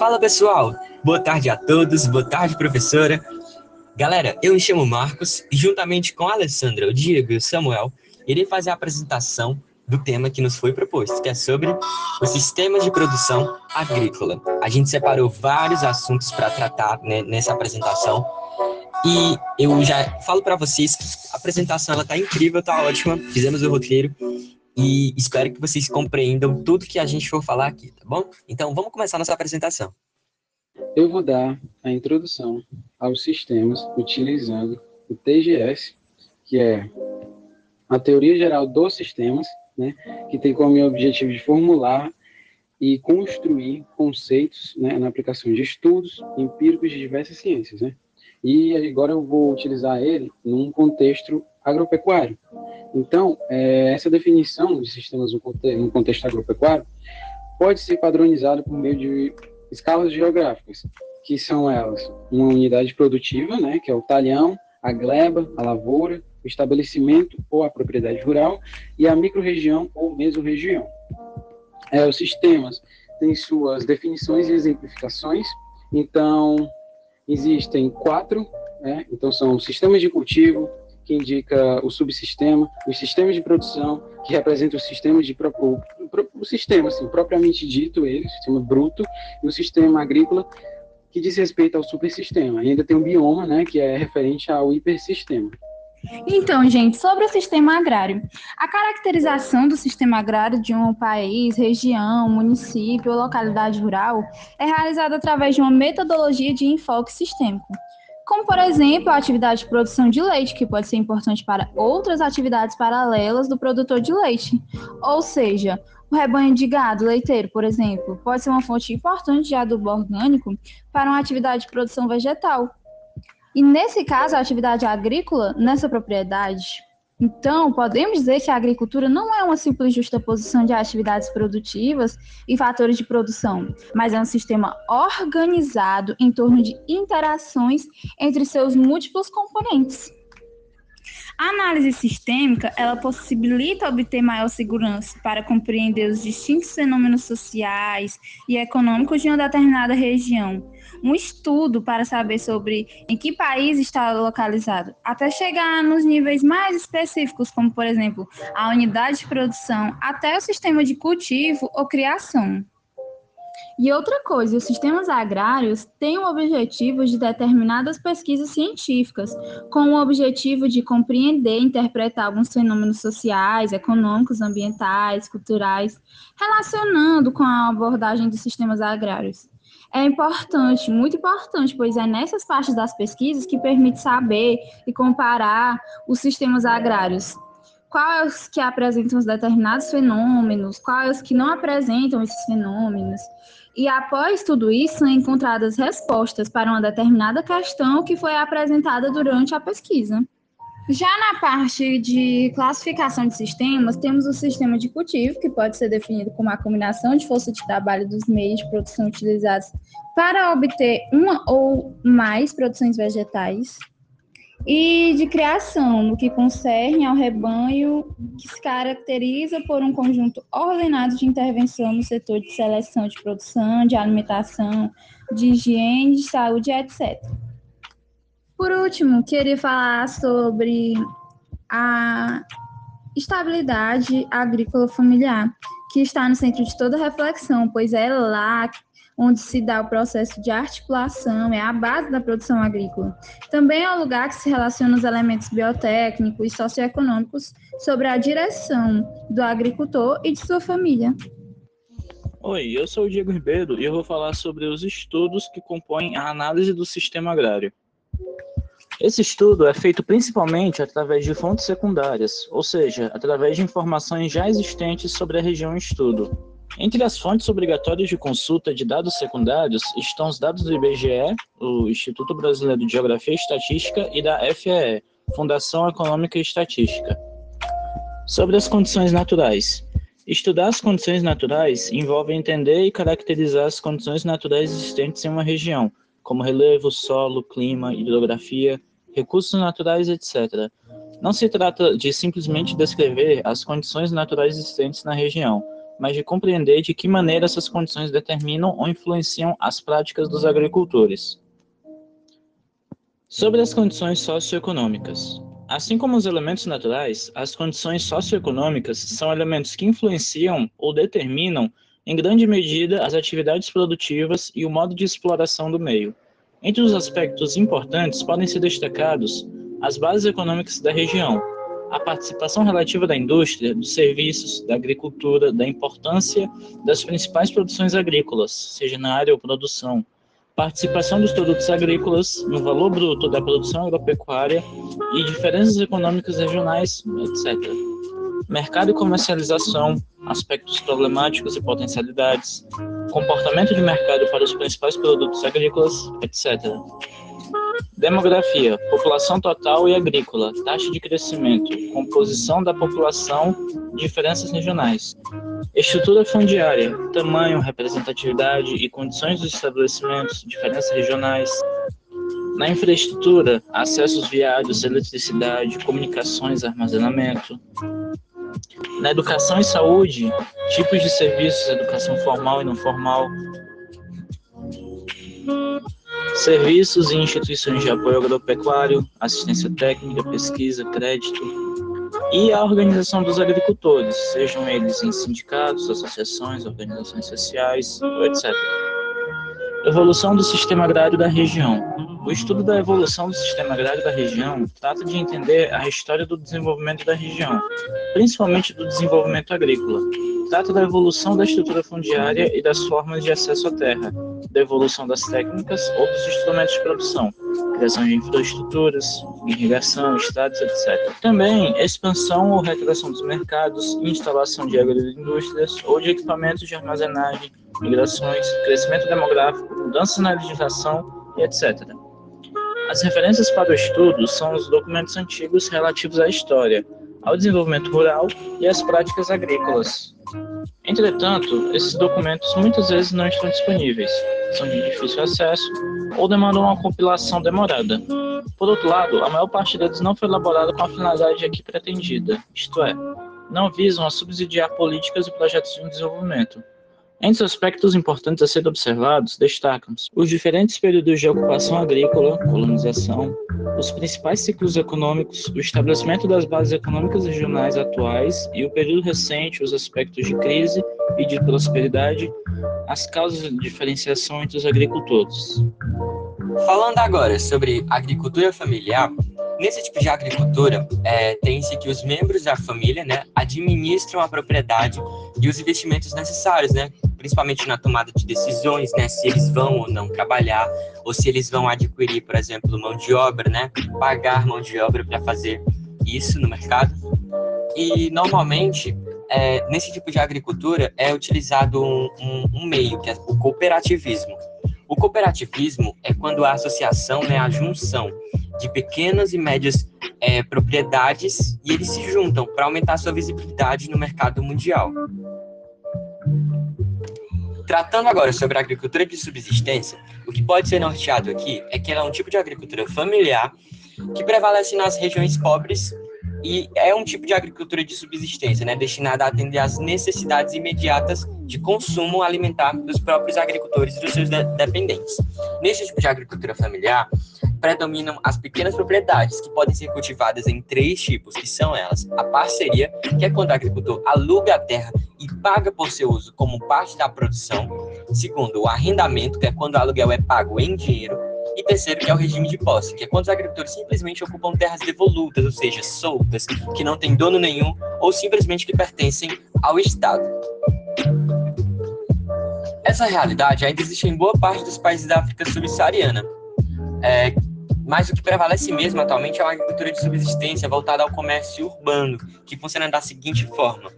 Fala pessoal, boa tarde a todos, boa tarde professora. Galera, eu me chamo Marcos e juntamente com a Alessandra, o Diego e o Samuel, irei fazer a apresentação do tema que nos foi proposto, que é sobre os sistemas de produção agrícola. A gente separou vários assuntos para tratar né, nessa apresentação e eu já falo para vocês que a apresentação ela tá incrível, tá ótima. Fizemos o roteiro e espero que vocês compreendam tudo que a gente for falar aqui, tá bom? Então vamos começar nossa apresentação. Eu vou dar a introdução aos sistemas utilizando o TGS, que é a teoria geral dos sistemas, né, que tem como objetivo de formular e construir conceitos né, na aplicação de estudos empíricos de diversas ciências. Né? E agora eu vou utilizar ele num contexto agropecuário. Então, é, essa definição de sistemas no contexto agropecuário pode ser padronizada por meio de escalas geográficas, que são elas uma unidade produtiva, né, que é o talhão, a gleba, a lavoura, o estabelecimento ou a propriedade rural, e a microrregião ou mesorregião. É, os sistemas têm suas definições e exemplificações, então existem quatro, né, então são sistemas de cultivo, que indica o subsistema, os sistemas de produção, que representam os sistemas de o, o sistema, assim, propriamente dito, ele, o sistema bruto, e o sistema agrícola, que diz respeito ao supersistema. E ainda tem o bioma, né, que é referente ao hipersistema. Então, gente, sobre o sistema agrário. A caracterização do sistema agrário de um país, região, município ou localidade rural é realizada através de uma metodologia de enfoque sistêmico como por exemplo a atividade de produção de leite, que pode ser importante para outras atividades paralelas do produtor de leite. Ou seja, o rebanho de gado leiteiro, por exemplo, pode ser uma fonte importante de adubo orgânico para uma atividade de produção vegetal. E nesse caso, a atividade agrícola nessa propriedade então, podemos dizer que a agricultura não é uma simples justaposição de atividades produtivas e fatores de produção, mas é um sistema organizado em torno de interações entre seus múltiplos componentes. A análise sistêmica, ela possibilita obter maior segurança para compreender os distintos fenômenos sociais e econômicos de uma determinada região, um estudo para saber sobre em que país está localizado, até chegar nos níveis mais específicos, como, por exemplo, a unidade de produção, até o sistema de cultivo ou criação. E outra coisa, os sistemas agrários têm o objetivo de determinadas pesquisas científicas, com o objetivo de compreender e interpretar alguns fenômenos sociais, econômicos, ambientais, culturais, relacionando com a abordagem dos sistemas agrários é importante, muito importante, pois é nessas partes das pesquisas que permite saber e comparar os sistemas agrários. Quais que apresentam os determinados fenômenos, quais que não apresentam esses fenômenos. E após tudo isso, são encontradas respostas para uma determinada questão que foi apresentada durante a pesquisa. Já na parte de classificação de sistemas, temos o sistema de cultivo, que pode ser definido como a combinação de força de trabalho dos meios de produção utilizados para obter uma ou mais produções vegetais. E de criação, no que concerne ao rebanho, que se caracteriza por um conjunto ordenado de intervenção no setor de seleção de produção, de alimentação, de higiene, de saúde, etc. Por último, queria falar sobre a estabilidade agrícola familiar, que está no centro de toda reflexão, pois é lá onde se dá o processo de articulação, é a base da produção agrícola. Também é o lugar que se relaciona os elementos biotécnicos e socioeconômicos sobre a direção do agricultor e de sua família. Oi, eu sou o Diego Ribeiro e eu vou falar sobre os estudos que compõem a análise do sistema agrário. Esse estudo é feito principalmente através de fontes secundárias, ou seja, através de informações já existentes sobre a região em estudo. Entre as fontes obrigatórias de consulta de dados secundários estão os dados do IBGE, o Instituto Brasileiro de Geografia e Estatística, e da FEE, Fundação Econômica e Estatística. Sobre as condições naturais. Estudar as condições naturais envolve entender e caracterizar as condições naturais existentes em uma região, como relevo, solo, clima, hidrografia, recursos naturais, etc. Não se trata de simplesmente descrever as condições naturais existentes na região, mas de compreender de que maneira essas condições determinam ou influenciam as práticas dos agricultores. Sobre as condições socioeconômicas. Assim como os elementos naturais, as condições socioeconômicas são elementos que influenciam ou determinam, em grande medida, as atividades produtivas e o modo de exploração do meio. Entre os aspectos importantes podem ser destacados as bases econômicas da região, a participação relativa da indústria, dos serviços, da agricultura, da importância das principais produções agrícolas, seja na área ou produção, participação dos produtos agrícolas no valor bruto da produção agropecuária e diferenças econômicas regionais, etc. Mercado e comercialização, aspectos problemáticos e potencialidades, comportamento de mercado para os principais produtos agrícolas, etc. Demografia, população total e agrícola, taxa de crescimento, composição da população, diferenças regionais. Estrutura fundiária, tamanho, representatividade e condições dos estabelecimentos, diferenças regionais. Na infraestrutura, acessos viários, eletricidade, comunicações, armazenamento. Na educação e saúde, tipos de serviços, educação formal e não formal. Serviços e instituições de apoio agropecuário, assistência técnica, pesquisa, crédito, e a organização dos agricultores, sejam eles em sindicatos, associações, organizações sociais, etc. Evolução do sistema agrário da região. O estudo da evolução do sistema agrário da região trata de entender a história do desenvolvimento da região, principalmente do desenvolvimento agrícola. Trata da evolução da estrutura fundiária e das formas de acesso à terra, da evolução das técnicas ou dos instrumentos de produção, criação de infraestruturas, irrigação, estradas, etc. Também expansão ou retração dos mercados, instalação de agroindústrias ou de equipamentos de armazenagem, migrações, crescimento demográfico, mudanças na legislação e etc. As referências para o estudo são os documentos antigos relativos à história, ao desenvolvimento rural e às práticas agrícolas. Entretanto, esses documentos muitas vezes não estão disponíveis, são de difícil acesso ou demandam uma compilação demorada. Por outro lado, a maior parte deles não foi elaborada com a finalidade aqui pretendida, isto é, não visam a subsidiar políticas e projetos de desenvolvimento, entre os aspectos importantes a serem observados, destacam-se os diferentes períodos de ocupação agrícola, colonização, os principais ciclos econômicos, o estabelecimento das bases econômicas regionais atuais e o período recente, os aspectos de crise e de prosperidade, as causas de diferenciação entre os agricultores. Falando agora sobre agricultura familiar, Nesse tipo de agricultura, é, tem-se que os membros da família né, administram a propriedade e os investimentos necessários, né, principalmente na tomada de decisões, né, se eles vão ou não trabalhar, ou se eles vão adquirir, por exemplo, mão de obra, né, pagar mão de obra para fazer isso no mercado. E, normalmente, é, nesse tipo de agricultura é utilizado um, um, um meio, que é o cooperativismo. O cooperativismo é quando a associação, né, a junção de pequenas e médias é, propriedades e eles se juntam para aumentar sua visibilidade no mercado mundial. Tratando agora sobre a agricultura de subsistência, o que pode ser norteado aqui é que ela é um tipo de agricultura familiar que prevalece nas regiões pobres e é um tipo de agricultura de subsistência, né, destinada a atender às necessidades imediatas de consumo alimentar dos próprios agricultores e dos seus de dependentes. Nesse tipo de agricultura familiar, predominam as pequenas propriedades, que podem ser cultivadas em três tipos, que são elas: a parceria, que é quando o agricultor aluga a terra e paga por seu uso como parte da produção. Segundo, o arrendamento, que é quando o aluguel é pago em dinheiro. E terceiro, que é o regime de posse, que é quando os agricultores simplesmente ocupam terras devolutas, ou seja, soltas, que não têm dono nenhum ou simplesmente que pertencem ao Estado. Essa realidade ainda existe em boa parte dos países da África subsaariana, é, mas o que prevalece mesmo atualmente é uma agricultura de subsistência voltada ao comércio urbano, que funciona da seguinte forma.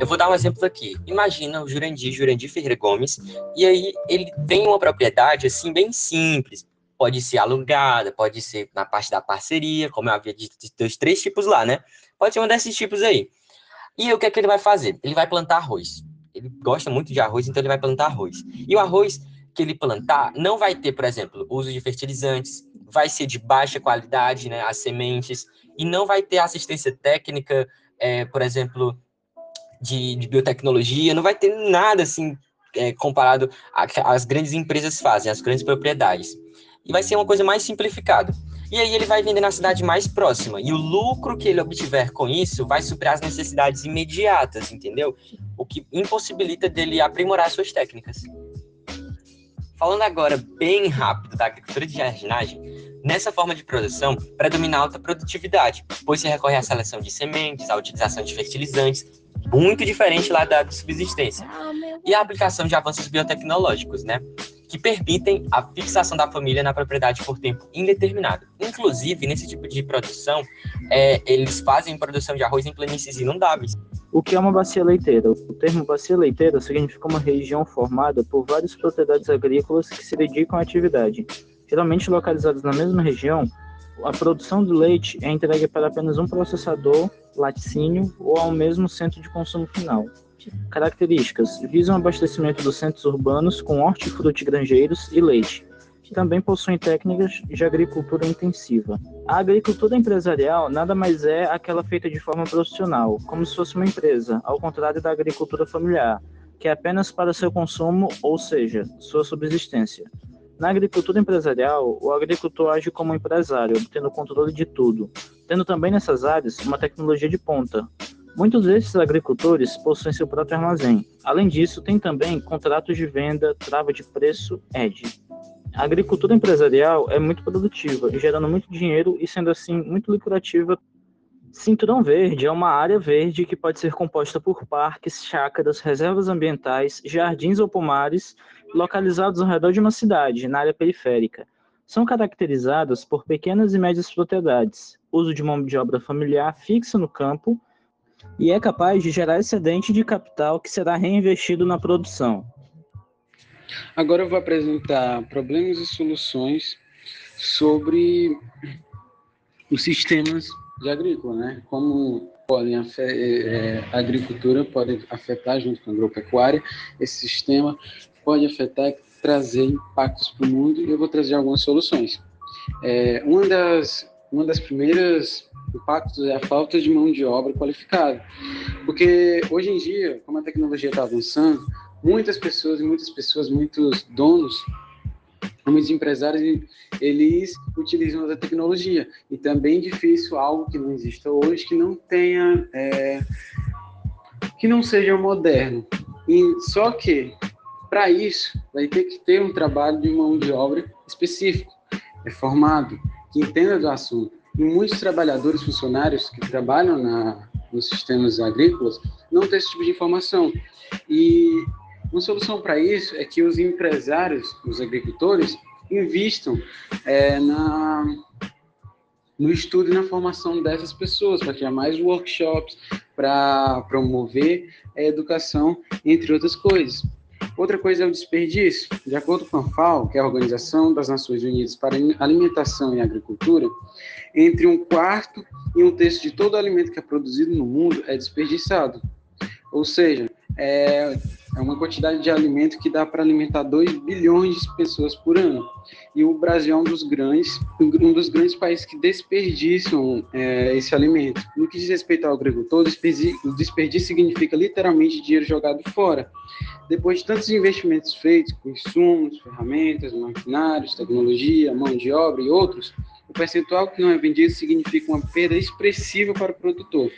Eu vou dar um exemplo aqui. Imagina o Jurandir, Jurandir Ferreira Gomes, e aí ele tem uma propriedade assim bem simples. Pode ser alugada, pode ser na parte da parceria, como eu havia dito, dos três tipos lá, né? Pode ser um desses tipos aí. E o que é que ele vai fazer? Ele vai plantar arroz. Ele gosta muito de arroz, então ele vai plantar arroz. E o arroz que ele plantar não vai ter, por exemplo, uso de fertilizantes, vai ser de baixa qualidade, né, as sementes, e não vai ter assistência técnica, é, por exemplo, de, de biotecnologia, não vai ter nada assim é, comparado às grandes empresas fazem, as grandes propriedades. E vai ser uma coisa mais simplificada. E aí ele vai vender na cidade mais próxima. E o lucro que ele obtiver com isso vai suprir as necessidades imediatas, entendeu? O que impossibilita dele aprimorar suas técnicas. Falando agora bem rápido da agricultura de jardinagem, nessa forma de produção predomina a alta produtividade, pois se recorre à seleção de sementes, à utilização de fertilizantes, muito diferente lá da subsistência, e a aplicação de avanços biotecnológicos, né? que permitem a fixação da família na propriedade por tempo indeterminado. Inclusive, nesse tipo de produção, é, eles fazem produção de arroz em planícies inundáveis. O que é uma bacia leiteira? O termo bacia leiteira significa uma região formada por várias propriedades agrícolas que se dedicam à atividade. Geralmente localizadas na mesma região, a produção do leite é entregue para apenas um processador, laticínio ou ao mesmo centro de consumo final. Características: visam abastecimento dos centros urbanos com hortifruti grangeiros e leite. Também possuem técnicas de agricultura intensiva. A agricultura empresarial nada mais é aquela feita de forma profissional, como se fosse uma empresa, ao contrário da agricultura familiar, que é apenas para seu consumo, ou seja, sua subsistência. Na agricultura empresarial, o agricultor age como empresário, obtendo controle de tudo, tendo também nessas áreas uma tecnologia de ponta, Muitos desses agricultores possuem seu próprio armazém. Além disso, tem também contratos de venda, trava de preço, ED. A agricultura empresarial é muito produtiva, gerando muito dinheiro e sendo assim muito lucrativa. Cinturão Verde é uma área verde que pode ser composta por parques, chácaras, reservas ambientais, jardins ou pomares localizados ao redor de uma cidade, na área periférica. São caracterizadas por pequenas e médias propriedades, uso de mão de obra familiar fixa no campo e é capaz de gerar excedente de capital que será reinvestido na produção. Agora eu vou apresentar problemas e soluções sobre os sistemas de agrícola, né? Como podem é, a agricultura pode afetar junto com a agropecuária, esse sistema pode afetar e trazer impactos para o mundo e eu vou trazer algumas soluções. É, uma das uma das primeiras impactos é a falta de mão de obra qualificada. Porque hoje em dia, como a tecnologia está avançando, muitas pessoas muitas pessoas, muitos donos, muitos empresários, eles utilizam da tecnologia. E também é difícil algo que não exista hoje, que não tenha, é, que não seja moderno. E, só que, para isso, vai ter que ter um trabalho de mão de obra específico, é formado, que entenda do assunto. E muitos trabalhadores, funcionários que trabalham na, nos sistemas agrícolas não têm esse tipo de informação. E uma solução para isso é que os empresários, os agricultores, invistam é, na, no estudo e na formação dessas pessoas, para criar mais workshops, para promover a educação, entre outras coisas. Outra coisa é o desperdício. De acordo com a FAO, que é a Organização das Nações Unidas para Alimentação e Agricultura, entre um quarto e um terço de todo o alimento que é produzido no mundo é desperdiçado. Ou seja, é, é uma quantidade de alimento que dá para alimentar 2 bilhões de pessoas por ano. E o Brasil é um dos grandes, um dos grandes países que desperdiçam é, esse alimento. No que diz respeito ao agricultor, o desperdício significa literalmente dinheiro jogado fora. Depois de tantos investimentos feitos com insumos, ferramentas, maquinários, tecnologia, mão de obra e outros, o percentual que não é vendido significa uma perda expressiva para o produtor.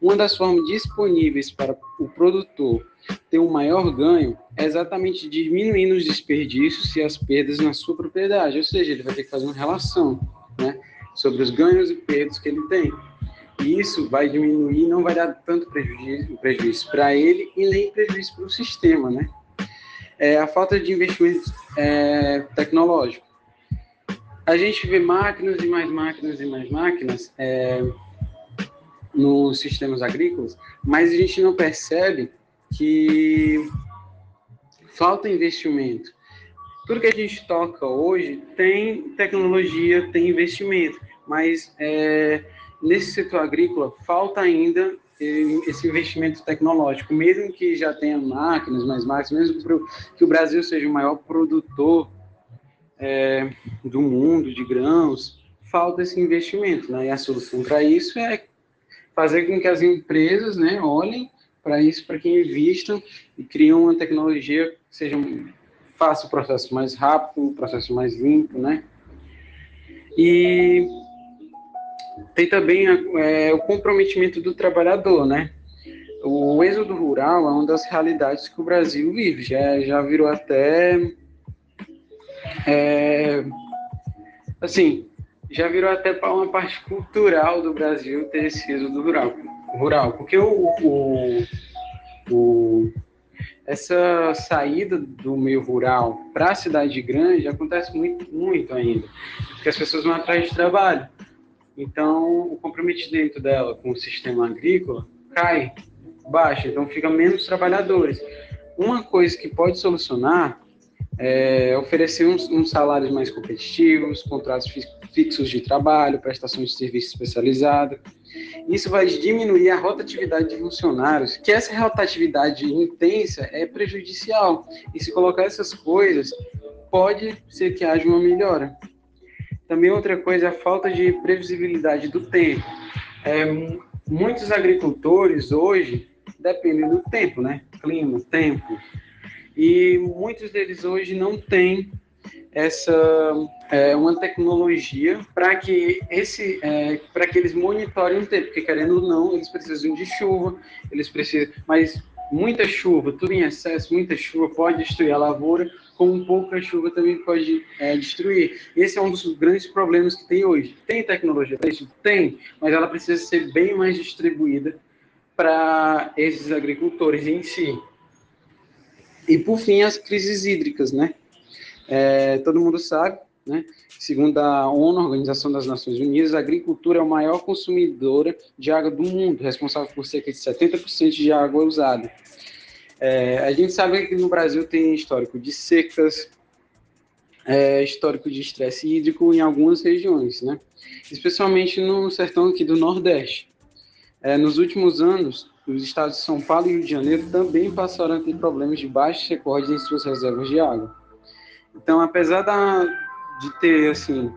Uma das formas disponíveis para o produtor ter um maior ganho é exatamente diminuindo os desperdícios e as perdas na sua propriedade, ou seja, ele vai ter que fazer uma relação né, sobre os ganhos e perdas que ele tem. E isso vai diminuir, não vai dar tanto prejuízo, para ele e nem prejuízo para o sistema, né? É a falta de investimento é, tecnológico. A gente vê máquinas e mais máquinas e mais máquinas é, nos sistemas agrícolas, mas a gente não percebe que falta investimento. Tudo que a gente toca hoje tem tecnologia, tem investimento, mas é, nesse setor agrícola falta ainda esse investimento tecnológico, mesmo que já tenha máquinas, mais máquinas, mesmo que o Brasil seja o maior produtor é, do mundo de grãos, falta esse investimento, né? E a solução para isso é fazer com que as empresas, né, olhem para isso, para que invistam e criam uma tecnologia que seja faça o processo mais rápido, o processo mais limpo, né? E tem também é, o comprometimento do trabalhador, né? O êxodo rural é uma das realidades que o Brasil vive, já, já virou até. É, assim, já virou até uma parte cultural do Brasil ter esse êxodo rural, rural porque o, o, o essa saída do meio rural para a cidade grande acontece muito, muito ainda, porque as pessoas vão atrás de trabalho. Então, o comprometimento dela com o sistema agrícola cai, baixa, então fica menos trabalhadores. Uma coisa que pode solucionar é oferecer uns, uns salários mais competitivos, contratos fixos de trabalho, prestação de serviço especializada. Isso vai diminuir a rotatividade de funcionários, que essa rotatividade intensa é prejudicial. E se colocar essas coisas, pode ser que haja uma melhora. Também outra coisa é a falta de previsibilidade do tempo. É, muitos agricultores hoje dependem do tempo, né? Clima, tempo. E muitos deles hoje não têm essa é, uma tecnologia para que esse é, para que eles monitorem o tempo, porque querendo ou não eles precisam de chuva, eles precisam, mas muita chuva, tudo em excesso, muita chuva pode destruir a lavoura, como pouca chuva também pode é, destruir. Esse é um dos grandes problemas que tem hoje. Tem tecnologia para isso? Tem, mas ela precisa ser bem mais distribuída para esses agricultores em si. E por fim, as crises hídricas, né? É, todo mundo sabe, né? Segundo a ONU, Organização das Nações Unidas, a agricultura é a maior consumidora de água do mundo, responsável por cerca de 70% de água usada. É, a gente sabe que no Brasil tem histórico de secas, é, histórico de estresse hídrico em algumas regiões, né? especialmente no sertão aqui do Nordeste. É, nos últimos anos, os estados de São Paulo e Rio de Janeiro também passaram a ter problemas de baixos recordes em suas reservas de água. Então, apesar da, de ter assim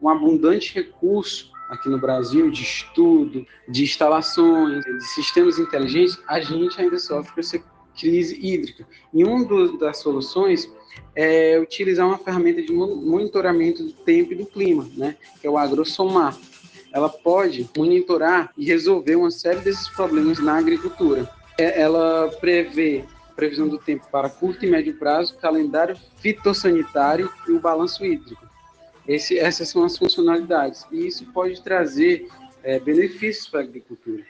um abundante recurso aqui no Brasil de estudo, de instalações, de sistemas inteligentes, a gente ainda sofre com essa crise hídrica. E uma das soluções é utilizar uma ferramenta de monitoramento do tempo e do clima, né, que é o agrosomar. Ela pode monitorar e resolver uma série desses problemas na agricultura. É, ela prevê previsão do tempo para curto e médio prazo, calendário fitossanitário e o balanço hídrico. Esse, essas são as funcionalidades. E isso pode trazer é, benefícios para a agricultura.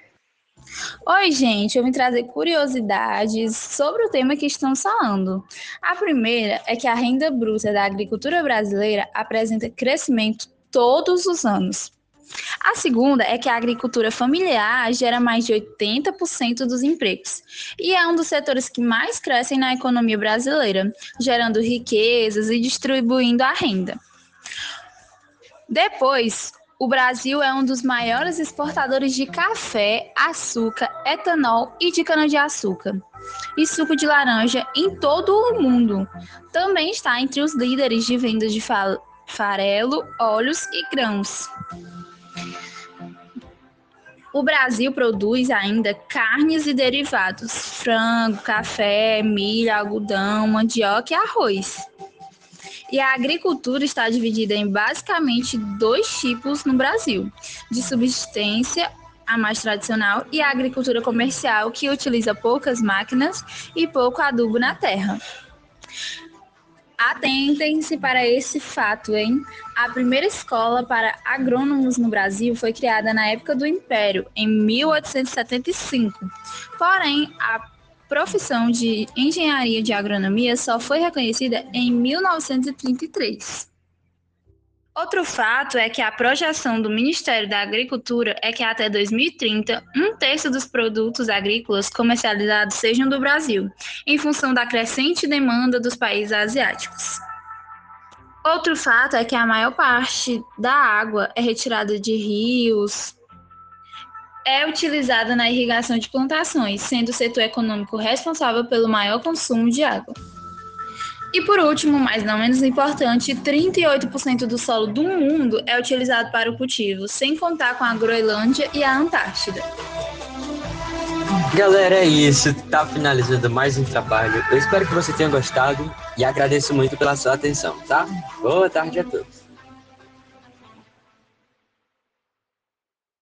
Oi, gente, eu vim trazer curiosidades sobre o tema que estamos falando. A primeira é que a renda bruta da agricultura brasileira apresenta crescimento todos os anos. A segunda é que a agricultura familiar gera mais de 80% dos empregos e é um dos setores que mais crescem na economia brasileira, gerando riquezas e distribuindo a renda. Depois, o Brasil é um dos maiores exportadores de café, açúcar, etanol e de cana-de-açúcar e suco de laranja em todo o mundo. Também está entre os líderes de vendas de farelo, óleos e grãos. O Brasil produz ainda carnes e derivados: frango, café, milho, algodão, mandioca e arroz. E a agricultura está dividida em basicamente dois tipos no Brasil: de subsistência, a mais tradicional, e a agricultura comercial, que utiliza poucas máquinas e pouco adubo na terra. Atentem-se para esse fato, hein? A primeira escola para agrônomos no Brasil foi criada na época do Império, em 1875. Porém, a profissão de engenharia de agronomia só foi reconhecida em 1933. Outro fato é que a projeção do Ministério da Agricultura é que até 2030, um terço dos produtos agrícolas comercializados sejam do Brasil, em função da crescente demanda dos países asiáticos. Outro fato é que a maior parte da água é retirada de rios, é utilizada na irrigação de plantações, sendo o setor econômico responsável pelo maior consumo de água. E por último, mas não menos importante, 38% do solo do mundo é utilizado para o cultivo, sem contar com a Groenlândia e a Antártida. Galera, é isso. Tá finalizando mais um trabalho. Eu espero que você tenha gostado e agradeço muito pela sua atenção, tá? Boa tarde a todos.